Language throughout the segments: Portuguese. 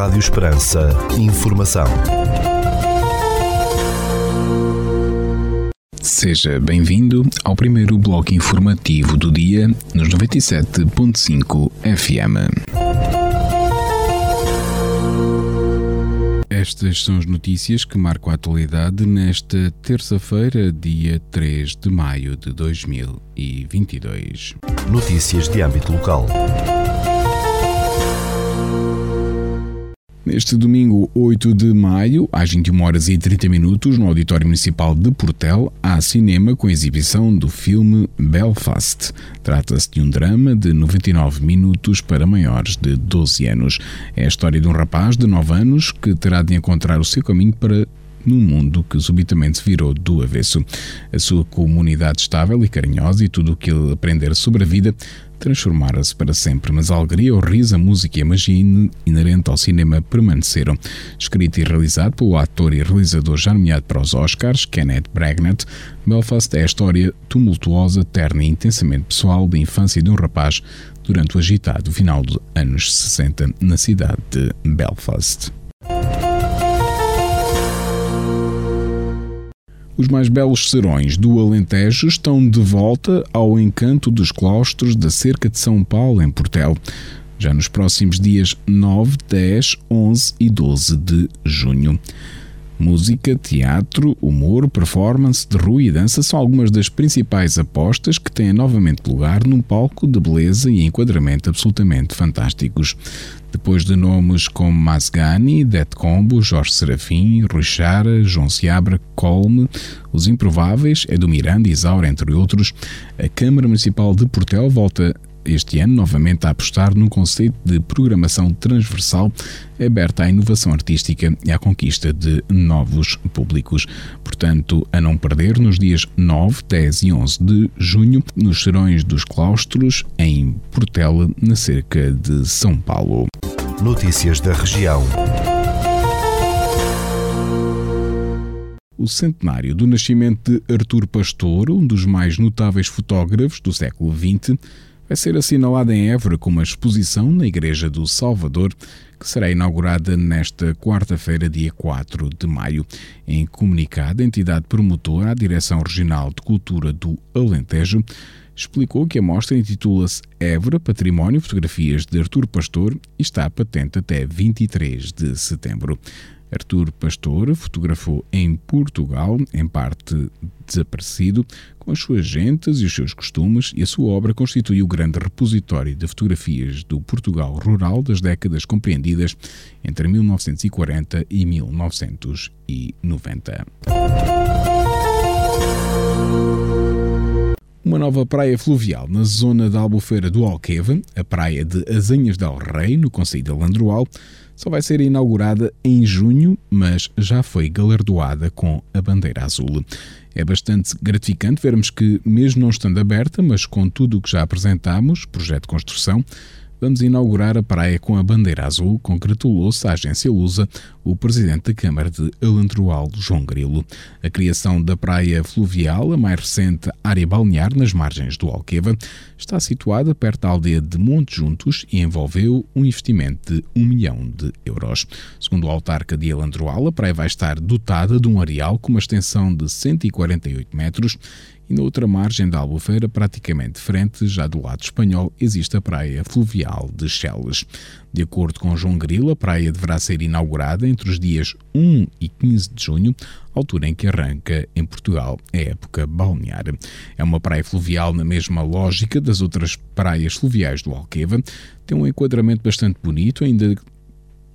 Rádio Esperança. Informação. Seja bem-vindo ao primeiro bloco informativo do dia nos 97.5 FM. Estas são as notícias que marcam a atualidade nesta terça-feira, dia 3 de maio de 2022. Notícias de âmbito local. Neste domingo 8 de maio, às 21 horas e 30 minutos, no Auditório Municipal de Portel, há cinema com exibição do filme Belfast. Trata-se de um drama de 99 minutos para maiores de 12 anos. É a história de um rapaz de 9 anos que terá de encontrar o seu caminho para num mundo que subitamente virou do avesso. A sua comunidade estável e carinhosa e tudo o que ele aprender sobre a vida transformara-se para sempre, mas a alegria, o riso, a música e a magia inerente ao cinema permaneceram. Escrito e realizado pelo ator e realizador já nomeado para os Oscars, Kenneth Branagh, Belfast é a história tumultuosa, terna e intensamente pessoal da infância de um rapaz durante o agitado final dos anos 60 na cidade de Belfast. Os mais belos serões do Alentejo estão de volta ao encanto dos claustros da Cerca de São Paulo, em Portel, já nos próximos dias 9, 10, 11 e 12 de junho. Música, teatro, humor, performance de rua e dança são algumas das principais apostas que têm novamente lugar num palco de beleza e enquadramento absolutamente fantásticos. Depois de nomes como Masgani, Det Combo, Jorge Serafim, Rui Chara, João Seabra, Colme, Os Improváveis, Edu Miranda e Isaura, entre outros, a Câmara Municipal de Portel volta este ano novamente a apostar num conceito de programação transversal aberta à inovação artística e à conquista de novos públicos. Portanto, a não perder nos dias 9, 10 e 11 de junho, nos Serões dos Claustros, em Portela, na cerca de São Paulo. Notícias da região. o centenário do nascimento de Artur Pastor, um dos mais notáveis fotógrafos do século XX, vai ser assinalada em Évora com uma exposição na Igreja do Salvador, que será inaugurada nesta quarta-feira, dia 4 de maio. Em comunicado, a entidade promotora, a Direção Regional de Cultura do Alentejo, explicou que a mostra intitula-se Évora Património Fotografias de Artur Pastor e está patente até 23 de setembro. Artur Pastor fotografou em Portugal, em parte desaparecido, com as suas gentes e os seus costumes, e a sua obra constitui o grande repositório de fotografias do Portugal rural das décadas compreendidas entre 1940 e 1990. Uma nova praia fluvial na zona da Albufeira do Alqueva, a praia de Azenhas del Rei, no Conselho de Landroal, só vai ser inaugurada em junho, mas já foi galardoada com a bandeira azul. É bastante gratificante vermos que, mesmo não estando aberta, mas com tudo o que já apresentámos, projeto de construção, vamos inaugurar a praia com a bandeira azul, congratulou-se a agência Lusa o presidente da Câmara de Alendroal, João Grilo. A criação da praia fluvial, a mais recente área balnear nas margens do Alqueva, está situada perto da aldeia de Monte Juntos e envolveu um investimento de 1 milhão de euros. Segundo o autarca de Alendroal, a praia vai estar dotada de um areal com uma extensão de 148 metros e na outra margem da Albufeira, praticamente frente, já do lado espanhol, existe a praia fluvial de Cheles. De acordo com João Grilo, a praia deverá ser inaugurada entre os dias 1 e 15 de junho, altura em que arranca em Portugal a época balnear. É uma praia fluvial na mesma lógica das outras praias fluviais do Alqueva, tem um enquadramento bastante bonito, ainda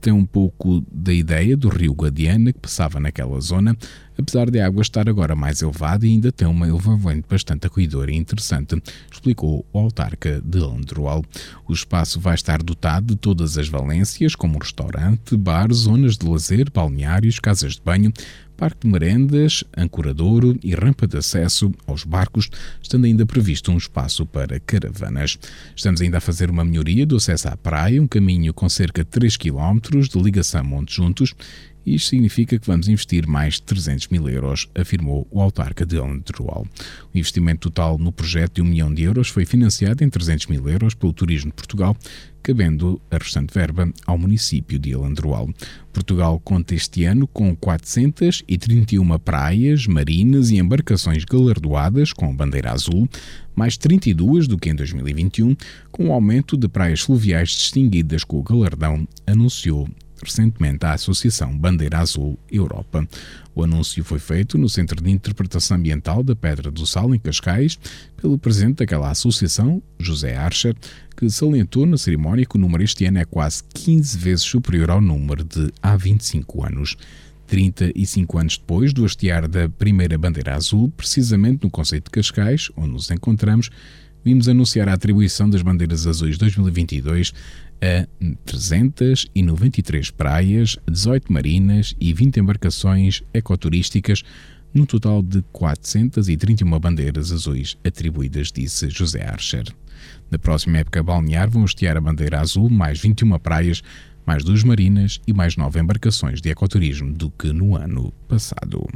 tem um pouco da ideia do rio Guadiana que passava naquela zona, apesar de a água estar agora mais elevada e ainda tem uma elevamento bastante acolhedora e interessante, explicou o autarca de Androal. O espaço vai estar dotado de todas as valências, como restaurante, bar, zonas de lazer, balneários, casas de banho, parque de merendas, ancoradouro e rampa de acesso aos barcos, estando ainda previsto um espaço para caravanas. Estamos ainda a fazer uma melhoria do acesso à praia, um caminho com cerca de 3 km de ligação Monte Juntos, isto significa que vamos investir mais de 300 mil euros, afirmou o autarca de Alentrual. O investimento total no projeto de 1 milhão de euros foi financiado em 300 mil euros pelo Turismo de Portugal, cabendo a restante verba ao município de Alandroal. Portugal conta este ano com 431 praias, marinas e embarcações galardoadas com bandeira azul, mais 32 do que em 2021, com o aumento de praias fluviais distinguidas com o galardão, anunciou recentemente a Associação Bandeira Azul Europa. O anúncio foi feito no Centro de Interpretação Ambiental da Pedra do Sal, em Cascais, pelo presidente daquela associação, José Archer, que salientou na cerimónia que o número este ano é quase 15 vezes superior ao número de há 25 anos. 35 anos depois do hastear da primeira bandeira azul, precisamente no Conceito de Cascais, onde nos encontramos, vimos anunciar a atribuição das bandeiras azuis 2022 a 393 praias, 18 marinas e 20 embarcações ecoturísticas, num total de 431 bandeiras azuis atribuídas, disse José Archer. Na próxima época balnear vão hastear a bandeira azul mais 21 praias, mais duas marinas e mais nove embarcações de ecoturismo do que no ano passado.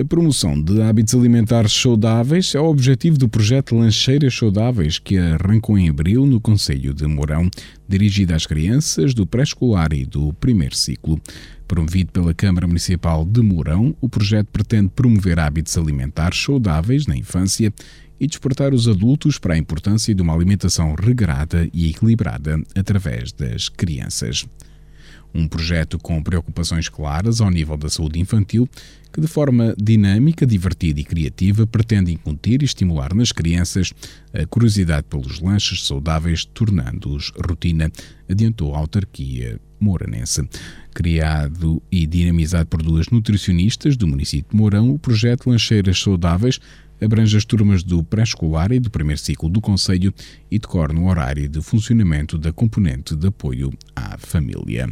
A promoção de hábitos alimentares saudáveis é o objetivo do projeto Lancheiras Saudáveis, que arrancou em abril no Conselho de Mourão, dirigido às crianças do pré-escolar e do primeiro ciclo. Promovido pela Câmara Municipal de Mourão, o projeto pretende promover hábitos alimentares saudáveis na infância e despertar os adultos para a importância de uma alimentação regrada e equilibrada através das crianças. Um projeto com preocupações claras ao nível da saúde infantil, que de forma dinâmica, divertida e criativa pretende incutir e estimular nas crianças a curiosidade pelos lanches saudáveis, tornando-os rotina, adiantou a autarquia moranense. Criado e dinamizado por duas nutricionistas do município de Mourão, o projeto Lancheiras Saudáveis abrange as turmas do pré-escolar e do primeiro ciclo do Conselho e decorre no horário de funcionamento da componente de apoio à família.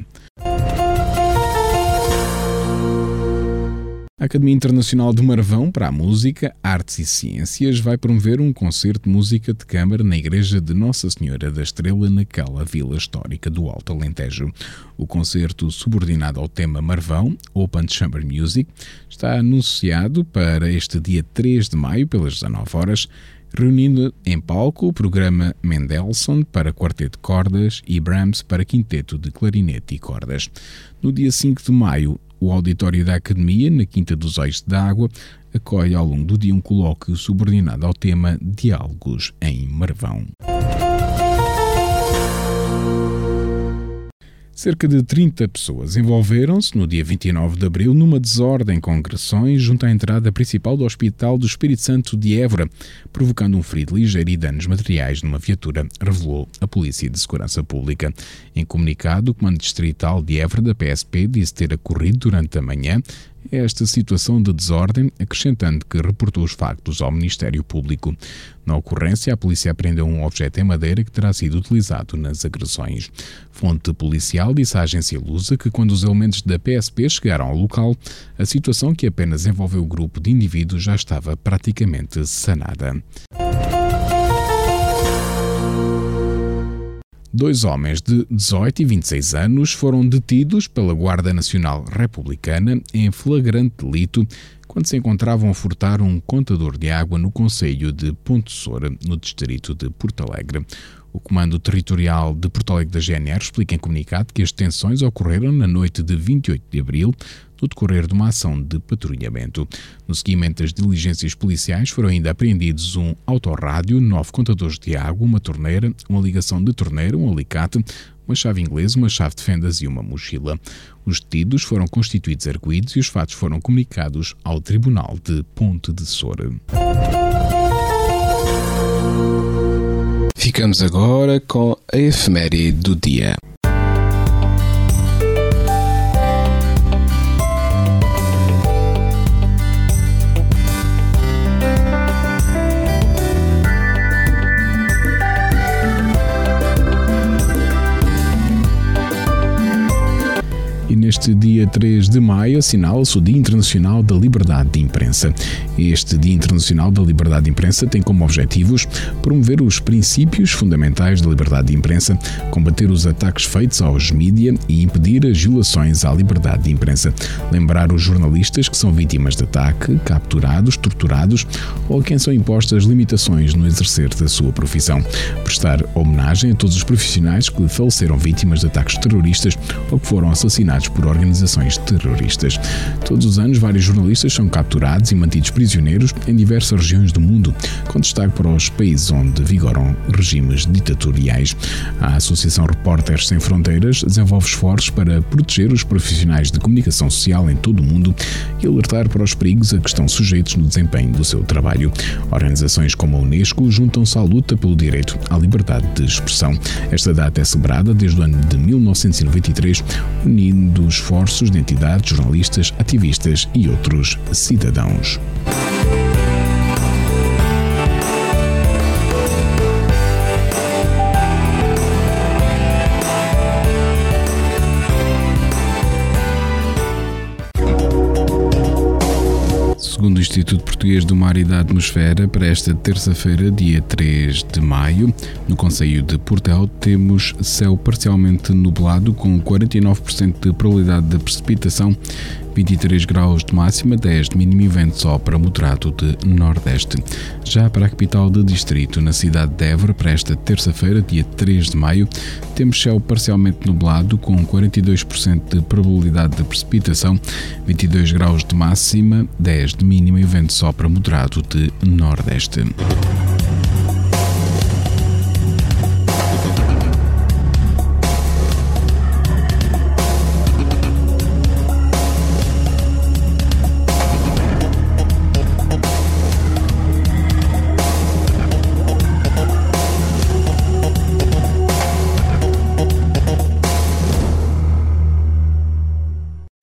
A Academia Internacional de Marvão para a Música, Artes e Ciências vai promover um concerto de música de câmara na Igreja de Nossa Senhora da Estrela, naquela vila histórica do Alto Alentejo. O concerto, subordinado ao tema Marvão, Open Chamber Music, está anunciado para este dia 3 de maio, pelas 19 horas, reunindo em palco o programa Mendelssohn para quarteto de cordas e Brahms para quinteto de clarinete e cordas. No dia 5 de maio, o auditório da Academia, na Quinta dos Eixos da Água, acolhe ao longo do dia um colóquio subordinado ao tema Diálogos em Marvão. Cerca de 30 pessoas envolveram-se no dia 29 de abril numa desordem com agressões junto à entrada principal do Hospital do Espírito Santo de Évora, provocando um ferido ligeiro e danos materiais numa viatura, revelou a Polícia de Segurança Pública. Em comunicado, o Comando Distrital de Évora da PSP disse ter ocorrido durante a manhã esta situação de desordem, acrescentando que reportou os factos ao Ministério Público. Na ocorrência, a polícia apreendeu um objeto em madeira que terá sido utilizado nas agressões. Fonte policial disse à agência Lusa que quando os elementos da PSP chegaram ao local, a situação que apenas envolveu o grupo de indivíduos já estava praticamente sanada. Dois homens de 18 e 26 anos foram detidos pela Guarda Nacional Republicana em flagrante delito quando se encontravam a furtar um contador de água no Conselho de Ponte Soura, no distrito de Porto Alegre. O Comando Territorial de Porto Alegre da GNR explica em comunicado que as detenções ocorreram na noite de 28 de abril, no decorrer de uma ação de patrulhamento. No seguimento das diligências policiais foram ainda apreendidos um autorrádio, nove contadores de água, uma torneira, uma ligação de torneira, um alicate, uma chave inglesa, uma chave de fendas e uma mochila. Os detidos foram constituídos arguídos e os fatos foram comunicados ao Tribunal de Ponte de Soura. Ficamos agora com a efeméride do dia. Neste dia 3 de maio assinala-se o Dia Internacional da Liberdade de Imprensa. Este Dia Internacional da Liberdade de Imprensa tem como objetivos promover os princípios fundamentais da liberdade de imprensa, combater os ataques feitos aos mídia e impedir as violações à liberdade de imprensa, lembrar os jornalistas que são vítimas de ataque, capturados, torturados ou a quem são impostas limitações no exercer da sua profissão, prestar homenagem a todos os profissionais que faleceram vítimas de ataques terroristas ou que foram assassinados por organizações terroristas. Todos os anos, vários jornalistas são capturados e mantidos prisioneiros em diversas regiões do mundo, com destaque para os países onde vigoram regimes ditatoriais. A Associação Repórteres Sem Fronteiras desenvolve esforços para proteger os profissionais de comunicação social em todo o mundo e alertar para os perigos a que estão sujeitos no desempenho do seu trabalho. Organizações como a Unesco juntam-se à luta pelo direito à liberdade de expressão. Esta data é celebrada desde o ano de 1993, unindo esforços de entidades, jornalistas, ativistas e outros cidadãos. Segundo o Instituto Português do Mar e da Atmosfera, para esta terça-feira, dia 3 de maio, no Conselho de Portel, temos céu parcialmente nublado, com 49% de probabilidade de precipitação 23 graus de máxima, 10 de mínimo e vento só para moderado de nordeste. Já para a capital do distrito, na cidade de Évora, para esta terça-feira, dia 3 de maio, temos céu parcialmente nublado com 42% de probabilidade de precipitação, 22 graus de máxima, 10 de mínimo e vento só para moderado de nordeste.